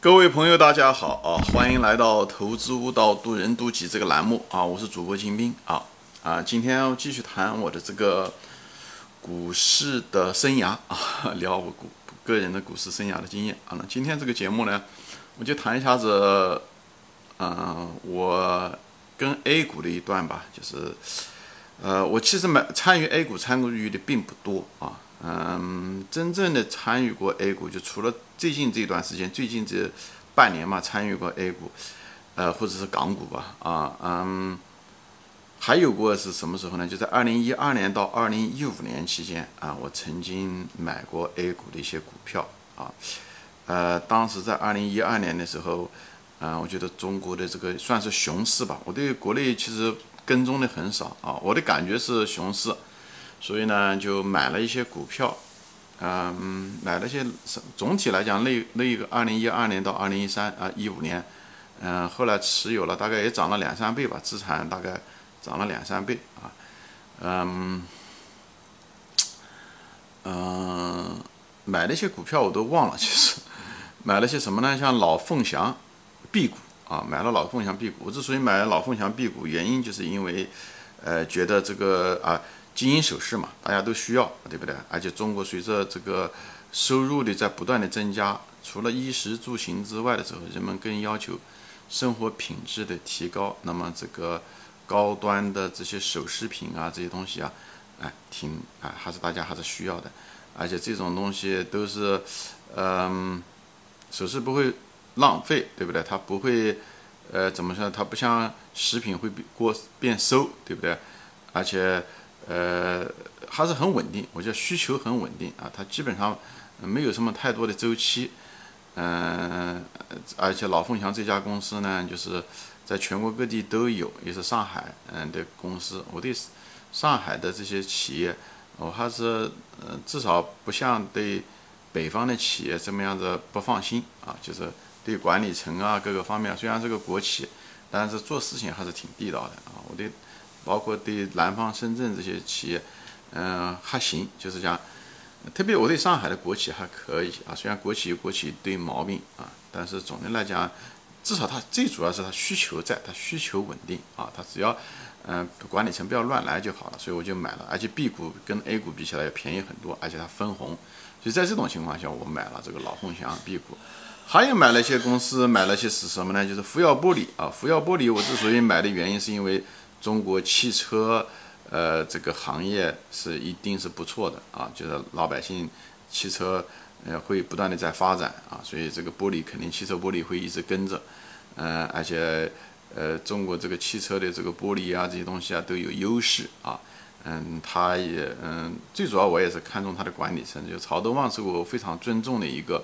各位朋友，大家好啊！欢迎来到《投资悟道，渡人渡己》这个栏目啊！我是主播金兵啊啊！今天要继续谈我的这个股市的生涯啊，聊我股个人的股市生涯的经验啊。那今天这个节目呢，我就谈一下子，嗯，我跟 A 股的一段吧，就是呃，我其实买参与 A 股参与的并不多啊。嗯，真正的参与过 A 股，就除了最近这段时间，最近这半年嘛，参与过 A 股，呃，或者是港股吧，啊，嗯，还有过是什么时候呢？就在二零一二年到二零一五年期间啊，我曾经买过 A 股的一些股票啊，呃，当时在二零一二年的时候，啊，我觉得中国的这个算是熊市吧，我对国内其实跟踪的很少啊，我的感觉是熊市。所以呢，就买了一些股票，嗯，买了一些。总体来讲，那那个二零一二年到二零一三啊一五年，嗯，后来持有了，大概也涨了两三倍吧，资产大概涨了两三倍啊，嗯，嗯，买了一些股票我都忘了，其实买了些什么呢？像老凤祥 B 股啊，买了老凤祥 B 股。我之所以买老凤祥 B 股，原因就是因为，呃，觉得这个啊。金银首饰嘛，大家都需要，对不对？而且中国随着这个收入的在不断的增加，除了衣食住行之外的时候，人们更要求生活品质的提高。那么这个高端的这些首饰品啊，这些东西啊，哎，挺哎，还是大家还是需要的。而且这种东西都是，嗯，首饰不会浪费，对不对？它不会，呃，怎么说？它不像食品会过变馊，对不对？而且。呃，还是很稳定，我觉得需求很稳定啊，它基本上没有什么太多的周期，嗯，而且老凤祥这家公司呢，就是在全国各地都有，也是上海嗯的公司。我对上海的这些企业，我还是嗯至少不像对北方的企业这么样子不放心啊，就是对管理层啊各个方面，虽然是个国企，但是做事情还是挺地道的啊，我对。包括对南方深圳这些企业，嗯，还行，就是讲，特别我对上海的国企还可以啊。虽然国企有国企一堆毛病啊，但是总的来讲，至少它最主要是它需求在，它需求稳定啊。它只要，嗯，管理层不要乱来就好了。所以我就买了，而且 B 股跟 A 股比起来要便宜很多，而且它分红。所以在这种情况下，我买了这个老凤祥 B 股，还有买了一些公司，买了些是什么呢？就是福耀玻璃啊。福耀玻璃我之所以买的原因是因为。中国汽车，呃，这个行业是一定是不错的啊，就是老百姓汽车，呃，会不断的在发展啊，所以这个玻璃肯定汽车玻璃会一直跟着，嗯，而且，呃，中国这个汽车的这个玻璃啊，这些东西啊都有优势啊，嗯，它也，嗯，最主要我也是看中它的管理层，就曹德旺是我非常尊重的一个，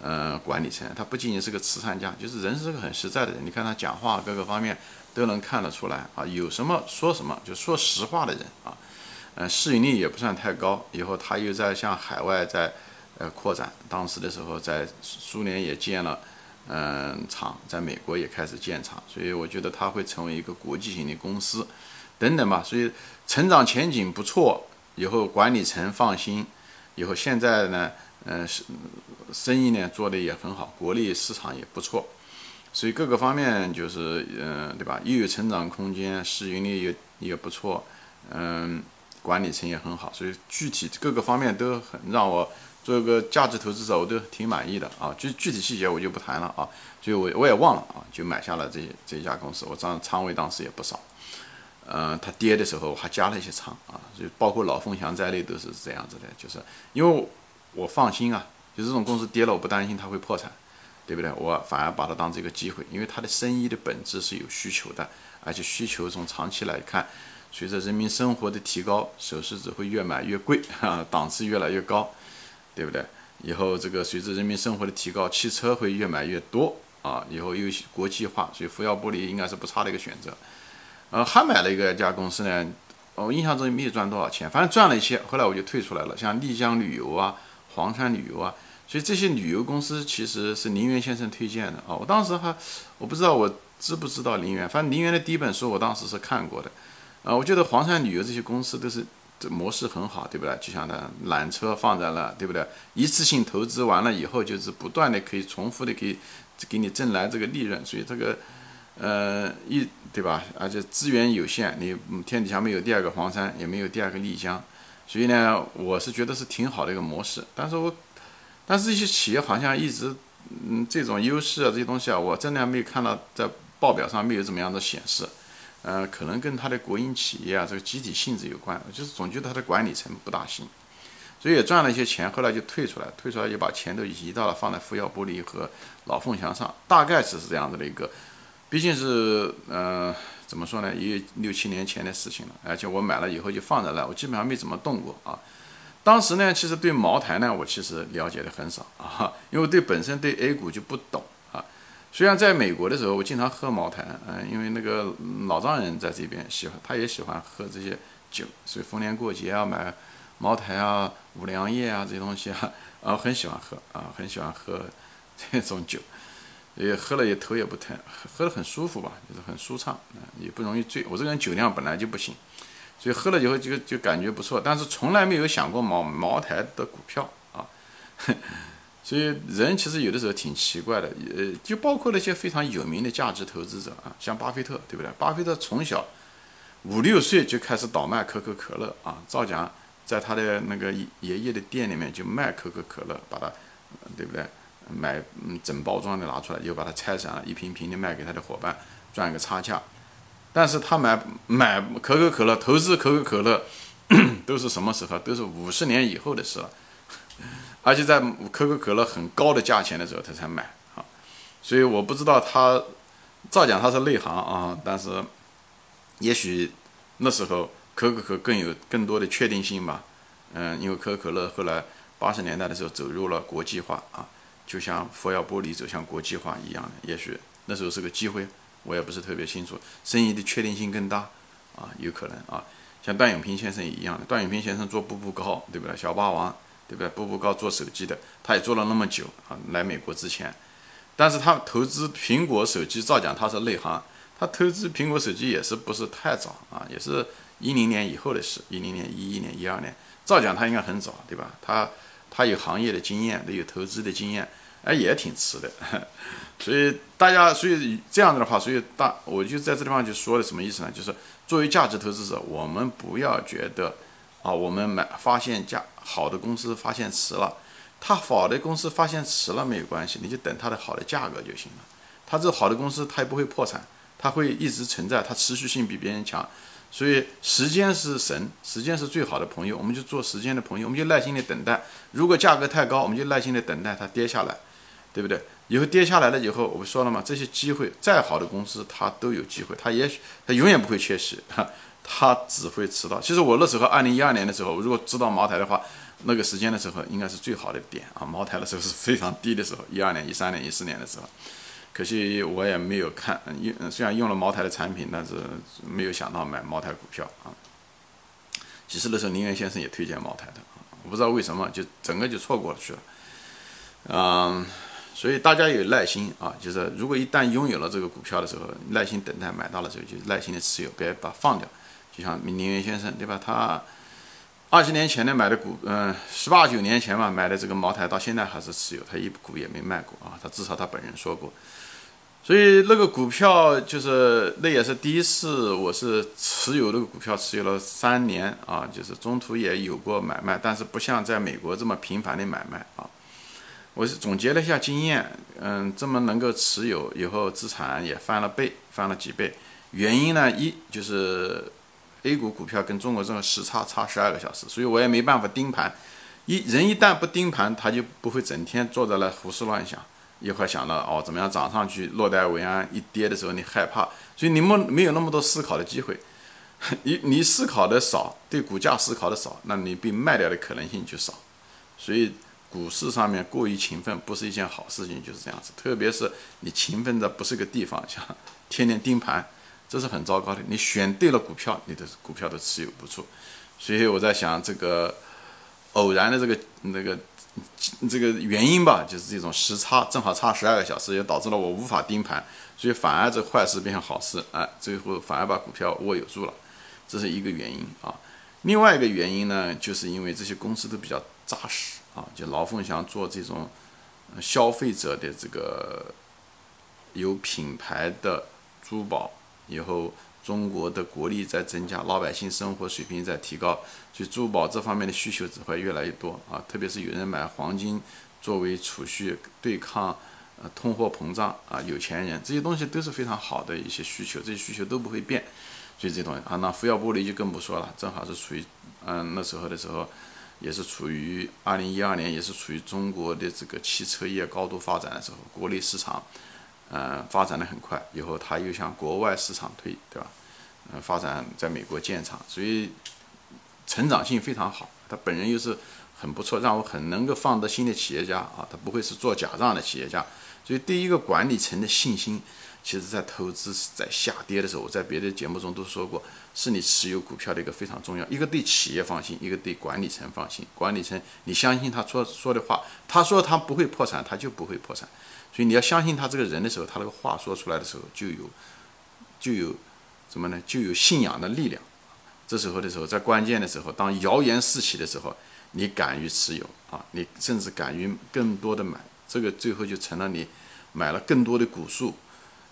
呃，管理层，他不仅仅是个慈善家，就是人是个很实在的人，你看他讲话各个方面。都能看得出来啊，有什么说什么，就说实话的人啊，嗯，市盈率也不算太高。以后他又在向海外在呃扩展，当时的时候在苏联也建了嗯厂，在美国也开始建厂，所以我觉得他会成为一个国际型的公司等等吧。所以成长前景不错，以后管理层放心，以后现在呢，嗯，是生意呢做的也很好，国内市场也不错。所以各个方面就是，嗯，对吧？又有成长空间，市盈率也也不错，嗯，管理层也很好，所以具体各个方面都很让我做一个价值投资者，我都挺满意的啊。具具体细节我就不谈了啊，就我我也忘了啊，就买下了这这家公司，我仓仓位当时也不少，嗯，它跌的时候我还加了一些仓啊，就包括老凤祥在内都是这样子的，就是因为我放心啊，就这种公司跌了，我不担心它会破产。对不对？我反而把它当这个机会，因为它的生意的本质是有需求的，而且需求从长期来看，随着人民生活的提高，首饰只会越买越贵，啊，档次越来越高，对不对？以后这个随着人民生活的提高，汽车会越买越多，啊，以后又国际化，所以福耀玻璃应该是不差的一个选择。呃，还买了一个家公司呢，我印象中没有赚多少钱，反正赚了一些，后来我就退出来了，像丽江旅游啊、黄山旅游啊。所以这些旅游公司其实是林园先生推荐的啊，我当时还我不知道我知不知道林园，反正林园的第一本书我当时是看过的，啊，我觉得黄山旅游这些公司都是这模式很好，对不对？就像它缆车放在那，对不对？一次性投资完了以后，就是不断的可以重复的可以给你挣来这个利润，所以这个呃一对吧？而且资源有限，你天底下没有第二个黄山，也没有第二个丽江，所以呢，我是觉得是挺好的一个模式。但是我但是这些企业好像一直嗯这种优势啊这些东西啊，我真的还没有看到在报表上没有怎么样的显示。呃，可能跟它的国营企业啊，这个集体性质有关。就是总觉得它的管理层不大行，所以也赚了一些钱，后来就退出来，退出来也把钱都移到了放在福耀玻璃和老凤祥上，大概是是这样子的一个。毕竟是，呃，怎么说呢，也有六七年前的事情了，而且我买了以后就放在那，我基本上没怎么动过啊。当时呢，其实对茅台呢，我其实了解的很少啊，因为对本身对 A 股就不懂啊。虽然在美国的时候，我经常喝茅台，嗯，因为那个老丈人在这边喜欢，他也喜欢喝这些酒，所以逢年过节啊买茅台啊、五粮液啊这些东西啊，啊很喜欢喝啊，很喜欢喝这种酒，也喝了也头也不疼，喝得很舒服吧，就是很舒畅，也不容易醉。我这个人酒量本来就不行，所以喝了以后就就感觉不错，但是从来没有想过茅茅台的股票啊。所以人其实有的时候挺奇怪的，呃，就包括那些非常有名的价值投资者啊，像巴菲特，对不对？巴菲特从小五六岁就开始倒卖可口可乐啊，照讲在他的那个爷爷的店里面就卖可口可乐，把它，对不对？买嗯整包装的拿出来，又把它拆散了，一瓶瓶的卖给他的伙伴，赚个差价。但是他买买可口可乐，投资可口可乐 都是什么时候？都是五十年以后的事了。而且在可口可乐很高的价钱的时候，他才买啊，所以我不知道他，照讲他是内行啊，但是，也许那时候可口可更有更多的确定性吧，嗯，因为可口可乐后来八十年代的时候走入了国际化啊，就像佛耀玻璃走向国际化一样的，也许那时候是个机会，我也不是特别清楚，生意的确定性更大啊，有可能啊，像段永平先生也一样的，段永平先生做步步高，对不对？小霸王。对不对？步步高做手机的，他也做了那么久啊。来美国之前，但是他投资苹果手机，照讲他是内行。他投资苹果手机也是不是太早啊？也是一零年以后的事，一零年、一一年、一二年，照讲他应该很早，对吧？他他有行业的经验，都有投资的经验，哎，也挺迟的。所以大家，所以这样子的话，所以大我就在这地方就说的什么意思呢？就是作为价值投资者，我们不要觉得。啊，我们买发现价好的公司发现迟了，它好的公司发现迟了没有关系，你就等它的好的价格就行了。它这好的公司它也不会破产，它会一直存在，它持续性比别人强。所以时间是神，时间是最好的朋友，我们就做时间的朋友，我们就耐心的等待。如果价格太高，我们就耐心的等待它跌下来，对不对？以后跌下来了以后，我不说了嘛，这些机会再好的公司它都有机会，它也许它永远不会缺席哈。它只会迟到。其实我那时候，二零一二年的时候，如果知道茅台的话，那个时间的时候应该是最好的点啊。茅台的时候是非常低的时候，一二年、一三年、一四年的时候。可惜我也没有看，用虽然用了茅台的产品，但是没有想到买茅台股票啊。其实那时候宁远先生也推荐茅台的啊，我不知道为什么就整个就错过去了。嗯，所以大家有耐心啊，就是如果一旦拥有了这个股票的时候，耐心等待买到了之后，就耐心的持有，别把它放掉。就像宁远先生，对吧？他二十年前呢买的股，嗯，十八九年前嘛买的这个茅台，到现在还是持有，他一股也没卖过啊。他至少他本人说过。所以那个股票就是那也是第一次，我是持有那个股票，持有了三年啊，就是中途也有过买卖，但是不像在美国这么频繁的买卖啊。我是总结了一下经验，嗯，这么能够持有以后，资产也翻了倍，翻了几倍。原因呢，一就是。A 股股票跟中国这个时差差十二个小时，所以我也没办法盯盘。一人一旦不盯盘，他就不会整天坐在那胡思乱想，一会儿想到哦怎么样涨上去，落袋为安；一跌的时候你害怕，所以你们没有那么多思考的机会。你你思考的少，对股价思考的少，那你被卖掉的可能性就少。所以股市上面过于勤奋不是一件好事情，就是这样子。特别是你勤奋的不是个地方，像天天盯盘。这是很糟糕的。你选对了股票，你的股票都持有不住。所以我在想，这个偶然的这个那个这个原因吧，就是这种时差正好差十二个小时，也导致了我无法盯盘，所以反而这坏事变成好事，哎，最后反而把股票握有住了，这是一个原因啊。另外一个原因呢，就是因为这些公司都比较扎实啊，就老凤祥做这种消费者的这个有品牌的珠宝，以后中国的国力在增加，老百姓生活水平在提高，所以珠宝这方面的需求只会越来越多啊，特别是有人买黄金作为储蓄，对抗呃通货膨胀啊，有钱人这些东西都是非常好的一些需求，这些需求都不会变。所以这东西啊，那福耀玻璃就更不说了，正好是处于，嗯，那时候的时候，也是处于二零一二年，也是处于中国的这个汽车业高度发展的时候，国内市场，呃，发展的很快，以后他又向国外市场推，对吧？嗯，发展在美国建厂，所以成长性非常好。他本人又是很不错，让我很能够放得心的企业家啊，他不会是做假账的企业家。所以对一个管理层的信心。其实，在投资在下跌的时候，我在别的节目中都说过，是你持有股票的一个非常重要，一个对企业放心，一个对管理层放心。管理层，你相信他说说的话，他说他不会破产，他就不会破产。所以你要相信他这个人的时候，他那个话说出来的时候就有，就有什么呢？就有信仰的力量。这时候的时候，在关键的时候，当谣言四起的时候，你敢于持有啊，你甚至敢于更多的买，这个最后就成了你买了更多的股数。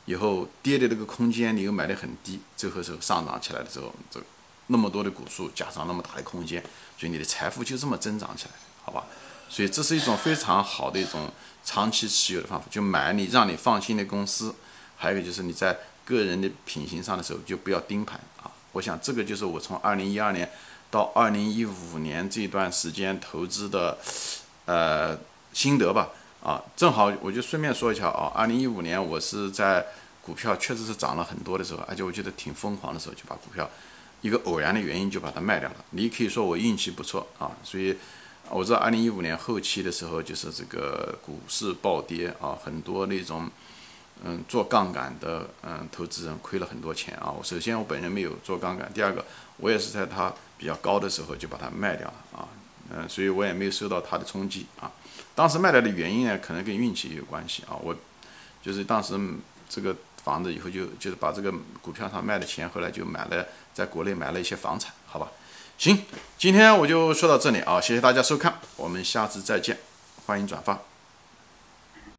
以后跌的那个空间你又买的很低，最后时候上涨起来的时候，这那么多的股数加上那么大的空间，所以你的财富就这么增长起来，好吧？所以这是一种非常好的一种长期持有的方法，就买你让你放心的公司。还有就是你在个人的品行上的时候就不要盯盘啊。我想这个就是我从二零一二年到二零一五年这段时间投资的呃心得吧。啊，正好我就顺便说一下啊，二零一五年我是在股票确实是涨了很多的时候，而且我觉得挺疯狂的时候，就把股票一个偶然的原因就把它卖掉了。你可以说我运气不错啊，所以我知道二零一五年后期的时候，就是这个股市暴跌啊，很多那种嗯做杠杆的嗯投资人亏了很多钱啊。首先我本人没有做杠杆，第二个我也是在它比较高的时候就把它卖掉了啊，嗯，所以我也没有受到它的冲击啊。当时卖掉的原因呢，可能跟运气也有关系啊。我就是当时这个房子以后就就是把这个股票上卖的钱，后来就买了在国内买了一些房产，好吧？行，今天我就说到这里啊，谢谢大家收看，我们下次再见，欢迎转发。